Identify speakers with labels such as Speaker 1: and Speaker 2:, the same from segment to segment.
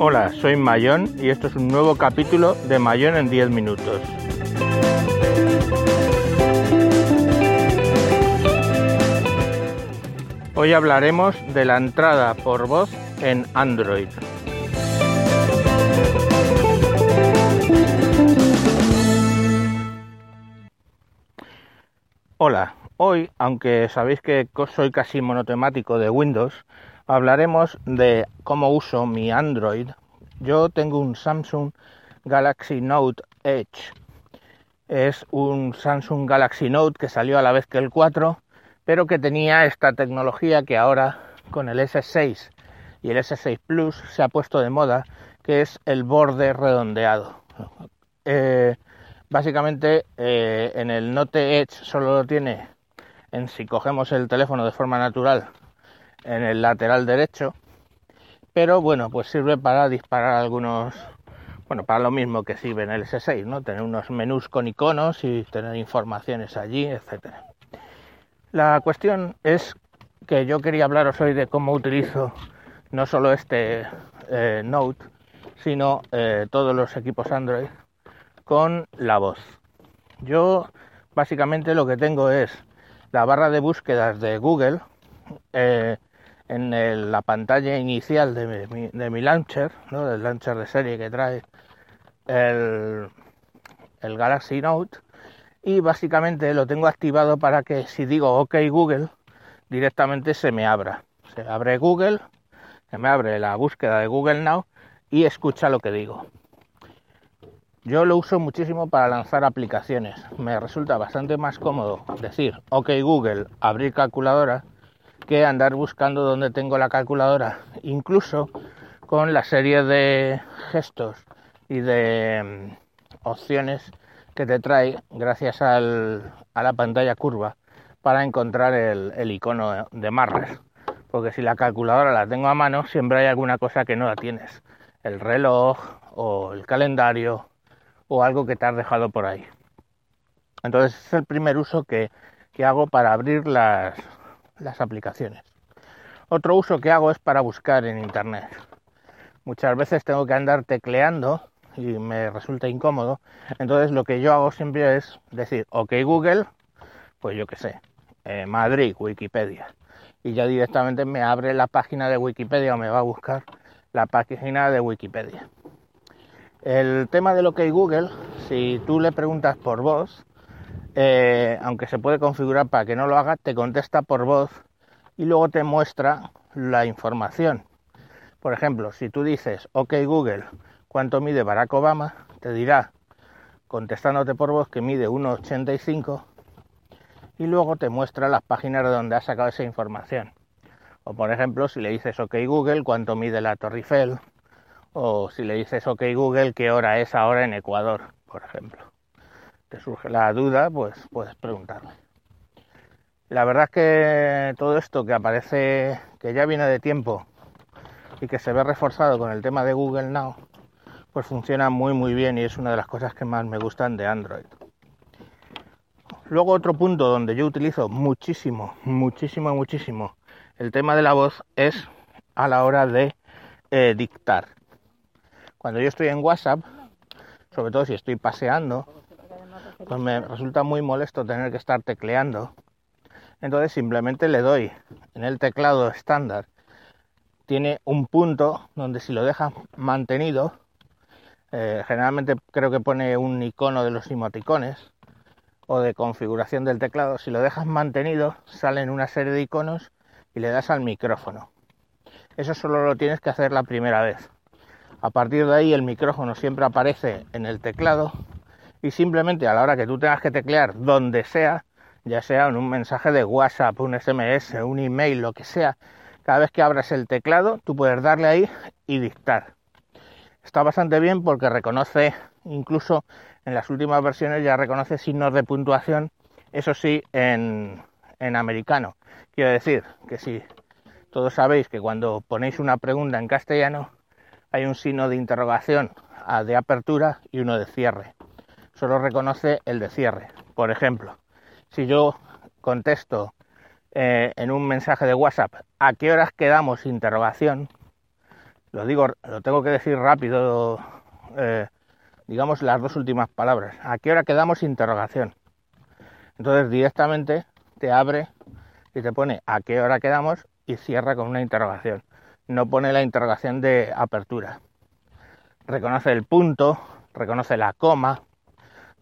Speaker 1: Hola, soy Mayón y esto es un nuevo capítulo de Mayón en 10 minutos. Hoy hablaremos de la entrada por voz en Android. Hola, hoy, aunque sabéis que soy casi monotemático de Windows, hablaremos de cómo uso mi Android. Yo tengo un Samsung Galaxy Note Edge. Es un Samsung Galaxy Note que salió a la vez que el 4, pero que tenía esta tecnología que ahora con el S6 y el S6 Plus se ha puesto de moda, que es el borde redondeado. Eh, básicamente eh, en el Note Edge solo lo tiene en si cogemos el teléfono de forma natural en el lateral derecho, pero bueno, pues sirve para disparar algunos, bueno, para lo mismo que sirve en el S6, ¿no? Tener unos menús con iconos y tener informaciones allí, etcétera. La cuestión es que yo quería hablaros hoy de cómo utilizo no solo este eh, Note, sino eh, todos los equipos Android con la voz. Yo básicamente lo que tengo es la barra de búsquedas de Google eh, en la pantalla inicial de mi, launcher, ¿no? del launcher de serie que trae el, el Galaxy Note y básicamente lo tengo activado para que si digo OK Google directamente se me abra. Se abre Google, se me abre la búsqueda de Google Now y escucha lo que digo. Yo lo uso muchísimo para lanzar aplicaciones. Me resulta bastante más cómodo decir OK Google, abrir calculadora que andar buscando dónde tengo la calculadora, incluso con la serie de gestos y de mm, opciones que te trae gracias a la pantalla curva para encontrar el, icono de Marras. Porque si la calculadora la tengo a mano, siempre hay alguna cosa que no la tienes. El reloj o el calendario o algo que te has dejado por ahí. Entonces es el primer uso que hago para abrir las, las aplicaciones. Otro uso que hago es para buscar en Internet. Muchas veces tengo que andar tecleando y me resulta incómodo. Entonces lo que yo hago siempre es decir, ok Google, pues yo qué sé, eh, Madrid, Wikipedia. Y ya directamente me abre la página de Wikipedia o me va a buscar la página de Wikipedia. El tema del OK Google, si tú le preguntas por voz, eh, aunque se puede configurar para que no lo haga, te contesta por voz y luego te muestra la información. Por ejemplo, si tú dices, ok Google, ¿cuánto mide Barack Obama? Te dirá, contestándote por voz, que mide 1,85 y luego te muestra las páginas de donde has sacado esa información. O por ejemplo, si le dices OK Google, ¿cuánto mide la Torre Eiffel? O si le dices OK Google, ¿qué hora es ahora en Ecuador? Por ejemplo te surge la duda, pues puedes preguntarle. La verdad es que todo esto que aparece, que ya viene de tiempo y que se ve reforzado con el tema de Google Now, pues funciona muy muy bien y es una de las cosas que más me gustan de Android. Luego otro punto donde yo utilizo muchísimo, muchísimo, muchísimo el tema de la voz es a la hora de eh, dictar. Cuando yo estoy en WhatsApp, sobre todo si estoy paseando pues me resulta muy molesto tener que estar tecleando. Entonces simplemente le doy en el teclado estándar. Tiene un punto donde si lo dejas mantenido, eh, generalmente creo que pone un icono de los emoticones o de configuración del teclado. Si lo dejas mantenido, salen una serie de iconos y le das al micrófono. Eso solo lo tienes que hacer la primera vez. A partir de ahí el micrófono siempre aparece en el teclado y simplemente a la hora que tú tengas que teclear donde sea, ya sea en un mensaje de WhatsApp, un SMS, un email, lo que sea, cada vez que abras el teclado, tú puedes darle ahí y dictar. Está bastante bien porque reconoce, incluso en las últimas versiones ya reconoce signos de puntuación, eso sí, en, en americano. Quiero decir que si todos sabéis que cuando ponéis una pregunta en castellano hay un signo de interrogación de apertura y uno de cierre solo reconoce el de cierre. Por ejemplo, si yo contesto eh, en un mensaje de WhatsApp, ¿a qué horas quedamos? Interrogación. lo digo, lo tengo que decir rápido, eh, digamos las dos últimas palabras. ¿A qué hora quedamos? Interrogación. Entonces directamente te abre y te pone a qué hora quedamos y cierra con una interrogación. No pone la interrogación de apertura. Reconoce el punto, reconoce la coma,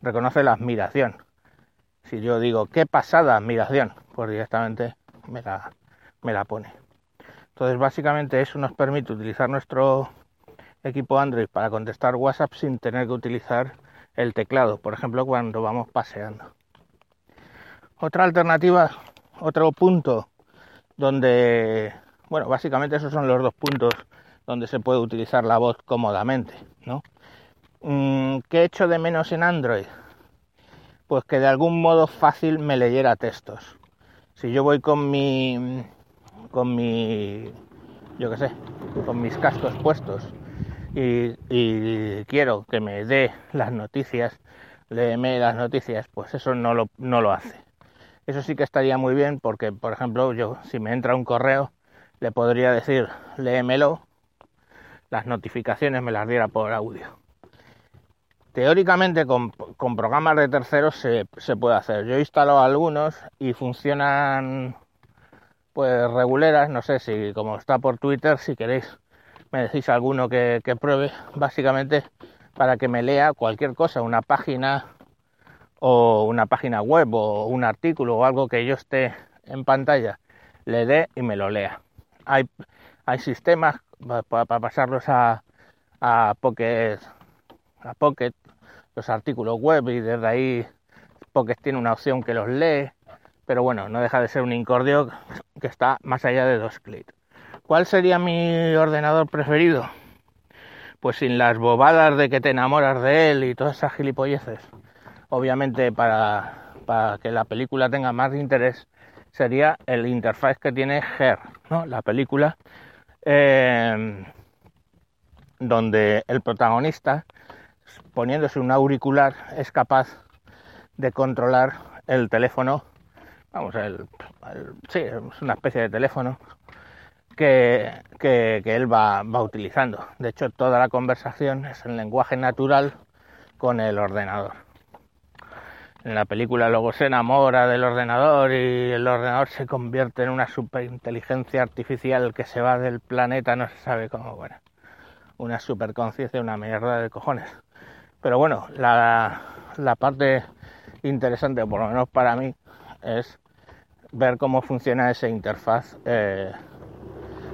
Speaker 1: reconoce la admiración. Si yo digo qué pasada admiración, pues directamente me la, me la pone. Entonces básicamente eso nos permite utilizar nuestro equipo Android para contestar WhatsApp sin tener que utilizar el teclado, por ejemplo cuando vamos paseando. Otra alternativa, otro punto donde, bueno, básicamente esos son los dos puntos donde se puede utilizar la voz cómodamente, ¿no? Mm, ¿Qué hecho de menos en Android? Pues que de algún modo fácil me leyera textos. Si yo voy con mi, con mi, yo qué sé, con mis cascos puestos y, quiero que me dé las noticias, léeme las noticias, pues eso no lo, no lo hace. Eso sí que estaría muy bien porque, por ejemplo, yo si me entra un correo, le podría decir, léemelo, las notificaciones me las diera por audio. Teóricamente con, programas de terceros se, puede hacer. Yo he instalado algunos y funcionan pues reguleras, no sé si como está por Twitter, si queréis me decís alguno que, pruebe, básicamente para que me lea cualquier cosa, una página o una página web o un artículo o algo que yo esté en pantalla, le dé y me lo lea. Hay, hay sistemas para, pasarlos a, a Pocket, Pocket, los artículos web y desde ahí Pocket tiene una opción que los lee, pero bueno, no deja de ser un incordio que está más allá de dos clics. ¿Cuál sería mi ordenador preferido? Pues sin las bobadas de que te enamoras de él y todas esas gilipolleces. Obviamente para, que la película tenga más interés sería el interfaz que tiene Her, ¿no? la película em, donde el protagonista poniéndose un auricular es capaz de controlar el teléfono, vamos, el, sí, es una especie de teléfono que, él va, utilizando. De hecho, toda la conversación es en lenguaje natural con el ordenador. En la película luego se enamora del ordenador y el ordenador se convierte en una superinteligencia artificial que se va del planeta, no se sabe cómo, bueno, una superconciencia, una mierda de cojones. Pero bueno, la, parte interesante, por lo menos para mí, es ver cómo funciona esa interfaz eh,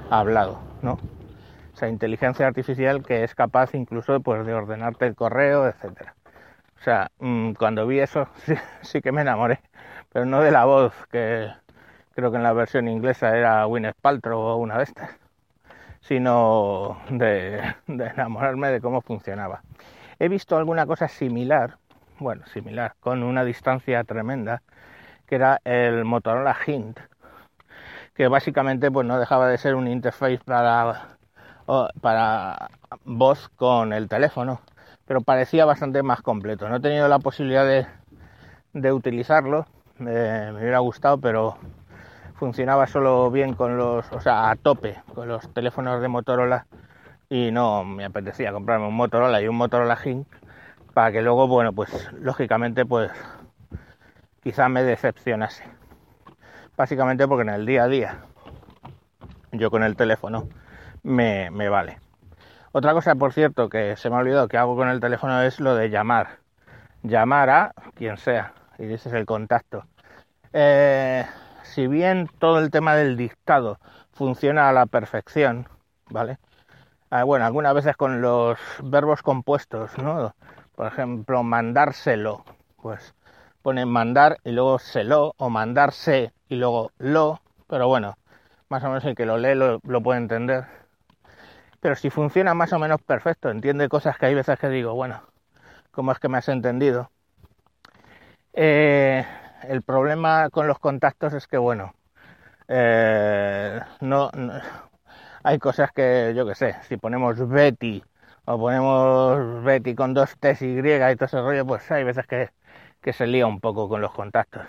Speaker 1: hablado, ¿no? O sea, inteligencia artificial que es capaz incluso pues, de ordenarte el correo, etcétera. O sea, mm, cuando vi eso sí, que me enamoré, pero no de la voz, que creo que en la versión inglesa era Gwyneth Paltrow o una de estas, sino de enamorarme de cómo funcionaba. He visto alguna cosa similar, bueno, similar, con una distancia tremenda, que era el Motorola Hint, que básicamente pues no dejaba de ser un interface para, voz con el teléfono, pero parecía bastante más completo. No he tenido la posibilidad de, de utilizarlo, me hubiera gustado, pero funcionaba solo bien con los, o sea, a tope con los teléfonos de Motorola y no me apetecía comprarme un Motorola y un Motorola Hink para que luego, bueno, pues lógicamente pues quizá me decepcionase básicamente porque en el día a día yo con el teléfono me, vale. Otra cosa, por cierto, que se me ha olvidado que hago con el teléfono es lo de llamar. Llamar a quien sea, y ese es el contacto. Eh, si bien todo el tema del dictado funciona a la perfección, ¿vale? Ah, bueno, algunas veces con los verbos compuestos, ¿no? Por ejemplo, mandárselo, pues ponen mandar y luego se lo, o mandarse y luego lo, pero bueno, más o menos el que lo lee lo, puede entender. Pero si funciona más o menos perfecto, entiende cosas que hay veces que digo, bueno, ¿cómo es que me has entendido? Eh, el problema con los contactos es que, bueno, eh, no, hay cosas que, yo que sé, si ponemos Betty o ponemos Betty con dos T y Y todo ese rollo, pues hay veces que que se lía un poco con los contactos.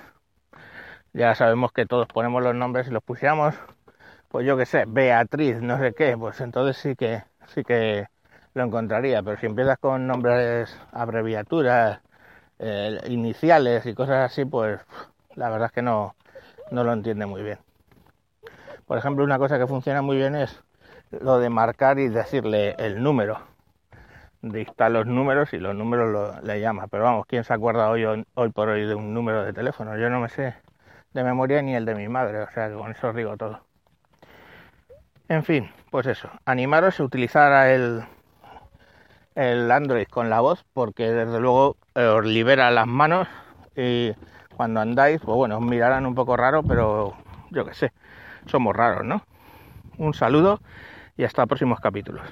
Speaker 1: Ya sabemos que todos ponemos los nombres y los pusiéramos, pues yo que sé, Beatriz, no sé qué, pues entonces sí que sí que lo encontraría, pero si empiezas con nombres, abreviaturas, eh, iniciales y cosas así, pues la verdad es que no, no lo entiende muy bien. Por ejemplo, una cosa que funciona muy bien es lo de marcar y decirle el número. Dicta los números y los números lo, le llama. Pero vamos, ¿quién se acuerda hoy, hoy por hoy de un número de teléfono? Yo no me sé de memoria ni el de mi madre, o sea que con eso os digo todo. En fin, pues eso, animaros a utilizar el, el Android con la voz porque desde luego eh, os libera las manos y cuando andáis, pues bueno, os mirarán un poco raro, pero yo qué sé, somos raros, ¿no? Un saludo y hasta próximos capítulos.